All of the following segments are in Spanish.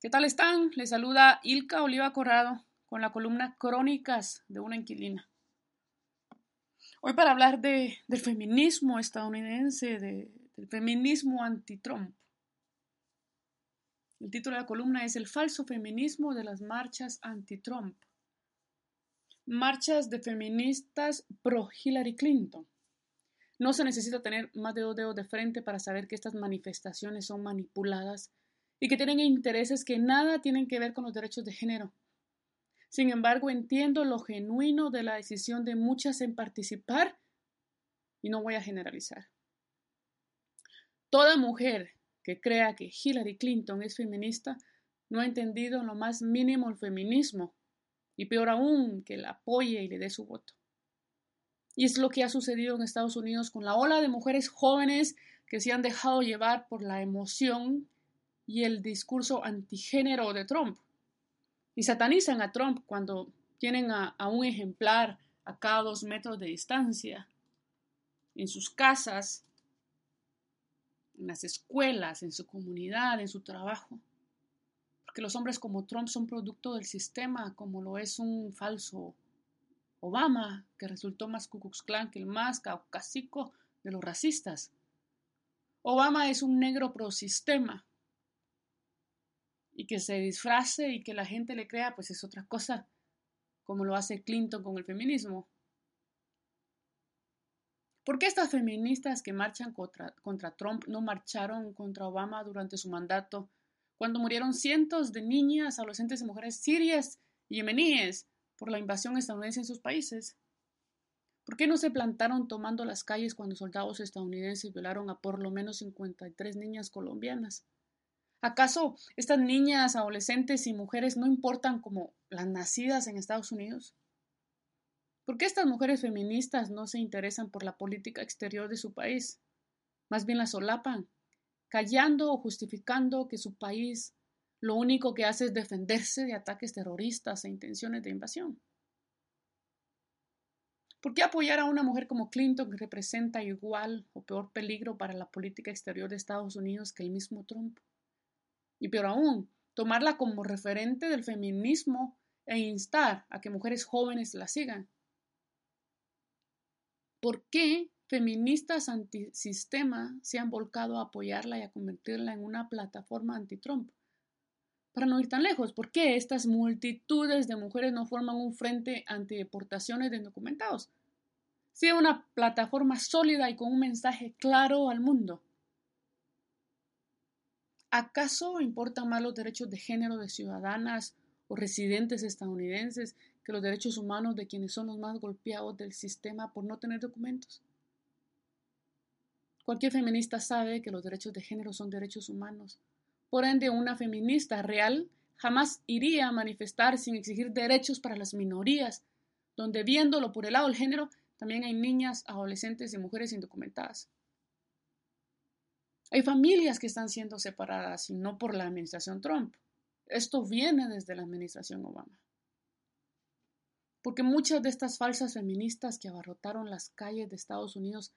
¿Qué tal están? Les saluda Ilka Oliva Corrado con la columna Crónicas de una inquilina. Hoy para hablar de, del feminismo estadounidense, de, del feminismo anti-Trump. El título de la columna es El falso feminismo de las marchas anti-Trump. Marchas de feministas pro Hillary Clinton. No se necesita tener más de dos dedos de frente para saber que estas manifestaciones son manipuladas y que tienen intereses que nada tienen que ver con los derechos de género. Sin embargo, entiendo lo genuino de la decisión de muchas en participar y no voy a generalizar. Toda mujer que crea que Hillary Clinton es feminista no ha entendido en lo más mínimo el feminismo y peor aún que la apoye y le dé su voto. Y es lo que ha sucedido en Estados Unidos con la ola de mujeres jóvenes que se han dejado llevar por la emoción y el discurso antigénero de Trump. Y satanizan a Trump cuando tienen a, un ejemplar a cada dos metros de distancia, en sus casas, en las escuelas, en su comunidad, en su trabajo. Porque los hombres como Trump son producto del sistema, como lo es un falso Obama, que resultó más Ku Klux Klan que el más caucásico de los racistas. Obama es un negro pro sistema, y que se disfrace y que la gente le crea, pues es otra cosa, como lo hace Clinton con el feminismo. ¿Por qué estas feministas que marchan contra, Trump no marcharon contra Obama durante su mandato, cuando murieron cientos de niñas, adolescentes y mujeres sirias yemeníes por la invasión estadounidense en sus países? ¿Por qué no se plantaron tomando las calles cuando soldados estadounidenses violaron a por lo menos 53 niñas colombianas? ¿Acaso estas niñas, adolescentes y mujeres no importan como las nacidas en Estados Unidos? ¿Por qué estas mujeres feministas no se interesan por la política exterior de su país? Más bien la solapan, callando o justificando que su país lo único que hace es defenderse de ataques terroristas e intenciones de invasión. ¿Por qué apoyar a una mujer como Clinton que representa igual o peor peligro para la política exterior de Estados Unidos que el mismo Trump? Y peor aún, tomarla como referente del feminismo e instar a que mujeres jóvenes la sigan. ¿Por qué feministas antisistema se han volcado a apoyarla y a convertirla en una plataforma anti-Trump? Para no ir tan lejos, ¿por qué estas multitudes de mujeres no forman un frente anti-deportaciones de indocumentados? Sea una plataforma sólida y con un mensaje claro al mundo. ¿Acaso importan más los derechos de género de ciudadanas o residentes estadounidenses que los derechos humanos de quienes son los más golpeados del sistema por no tener documentos? Cualquier feminista sabe que los derechos de género son derechos humanos. Por ende, una feminista real jamás iría a manifestar sin exigir derechos para las minorías, donde viéndolo por el lado del género, también hay niñas, adolescentes y mujeres indocumentadas. Hay familias que están siendo separadas y no por la administración Trump. Esto viene desde la administración Obama. Porque muchas de estas falsas feministas que abarrotaron las calles de Estados Unidos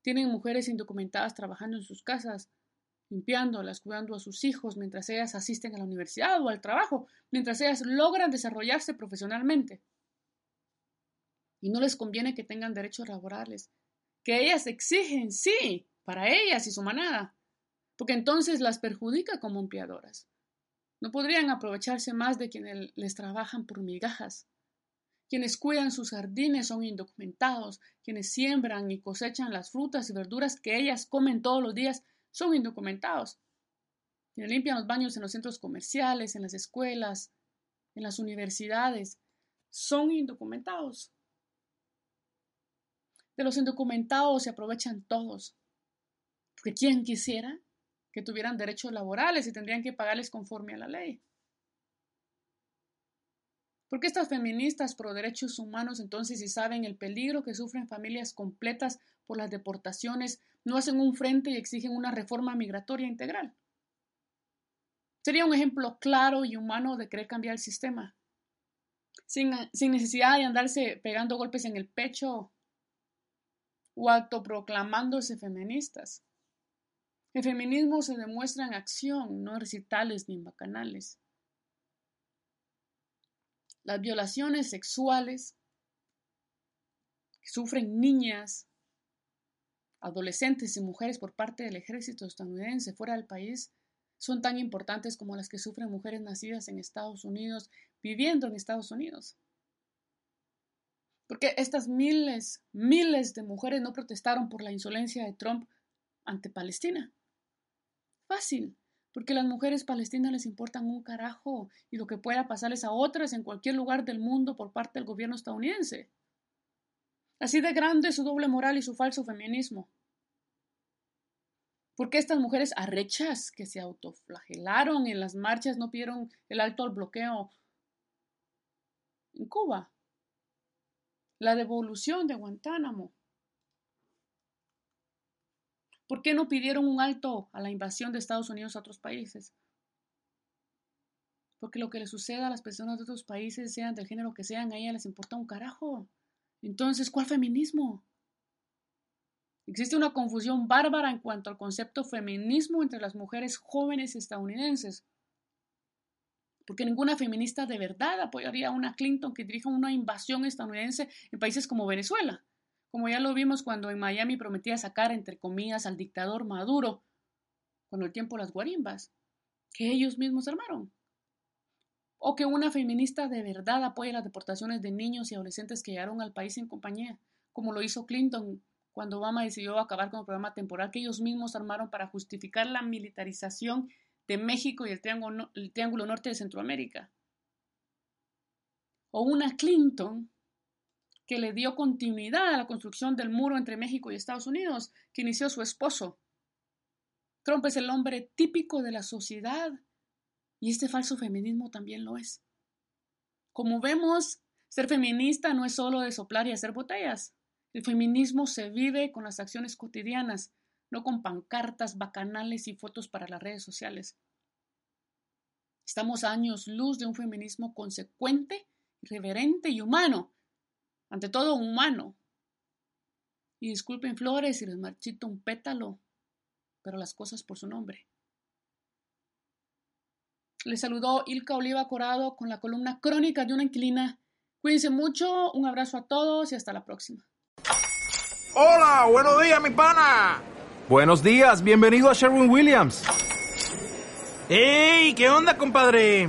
tienen mujeres indocumentadas trabajando en sus casas, limpiándolas, cuidando a sus hijos mientras ellas asisten a la universidad o al trabajo, mientras ellas logran desarrollarse profesionalmente. Y no les conviene que tengan derechos laborales, que ellas exigen, sí, para ellas y su manada, porque entonces las perjudica como empleadoras. No podrían aprovecharse más de quienes les trabajan por migajas. Quienes cuidan sus jardines son indocumentados, quienes siembran y cosechan las frutas y verduras que ellas comen todos los días son indocumentados. Quienes limpian los baños en los centros comerciales, en las escuelas, en las universidades, son indocumentados. De los indocumentados se aprovechan todos, porque ¿quién quisiera que tuvieran derechos laborales y tendrían que pagarles conforme a la ley. ¿Por qué estas feministas pro derechos humanos entonces si saben el peligro que sufren familias completas por las deportaciones no hacen un frente y exigen una reforma migratoria integral? Sería un ejemplo claro y humano de querer cambiar el sistema, sin, sin necesidad de andarse pegando golpes en el pecho o autoproclamándose feministas. El feminismo se demuestra en acción, no en recitales ni en bacanales. Las violaciones sexuales que sufren niñas, adolescentes y mujeres por parte del ejército estadounidense fuera del país son tan importantes como las que sufren mujeres nacidas en Estados Unidos viviendo en Estados Unidos. Porque estas miles, miles de mujeres no protestaron por la insolencia de Trump ante Palestina. Fácil, porque las mujeres palestinas les importan un carajo y lo que pueda pasarles a otras en cualquier lugar del mundo por parte del gobierno estadounidense. Así de grande su doble moral y su falso feminismo. ¿Por qué estas mujeres arrechas que se autoflagelaron en las marchas no pidieron el alto al bloqueo en Cuba? La devolución de Guantánamo. ¿Por qué no pidieron un alto a la invasión de Estados Unidos a otros países? Porque lo que le suceda a las personas de otros países, sean del género que sean, a ellas les importa un carajo. Entonces, ¿cuál feminismo? Existe una confusión bárbara en cuanto al concepto feminismo entre las mujeres jóvenes estadounidenses. Porque ninguna feminista de verdad apoyaría a una Clinton que dirija una invasión estadounidense en países como Venezuela, como ya lo vimos cuando en Miami prometía sacar, entre comillas, al dictador Maduro, cuando el tiempo las guarimbas, que ellos mismos armaron. O que una feminista de verdad apoye las deportaciones de niños y adolescentes que llegaron al país en compañía, como lo hizo Clinton cuando Obama decidió acabar con el programa temporal que ellos mismos armaron para justificar la militarización de México y el Triángulo, el triángulo Norte de Centroamérica. O una Clinton que le dio continuidad a la construcción del muro entre México y Estados Unidos, que inició su esposo. Trump es el hombre típico de la sociedad y este falso feminismo también lo es. Como vemos, ser feminista no es solo de soplar y hacer botellas. El feminismo se vive con las acciones cotidianas, no con pancartas, bacanales y fotos para las redes sociales. Estamos a años luz de un feminismo consecuente, irreverente y humano. Ante todo, humano. Y disculpen flores si les marchito un pétalo, pero las cosas por su nombre. Les saludó Ilka Oliva Corado con la columna Crónica de una inquilina. Cuídense mucho, un abrazo a todos y hasta la próxima. Hola, buenos días, mi pana. Buenos días, bienvenido a Sherwin Williams. ¡Ey! ¿Qué onda, compadre?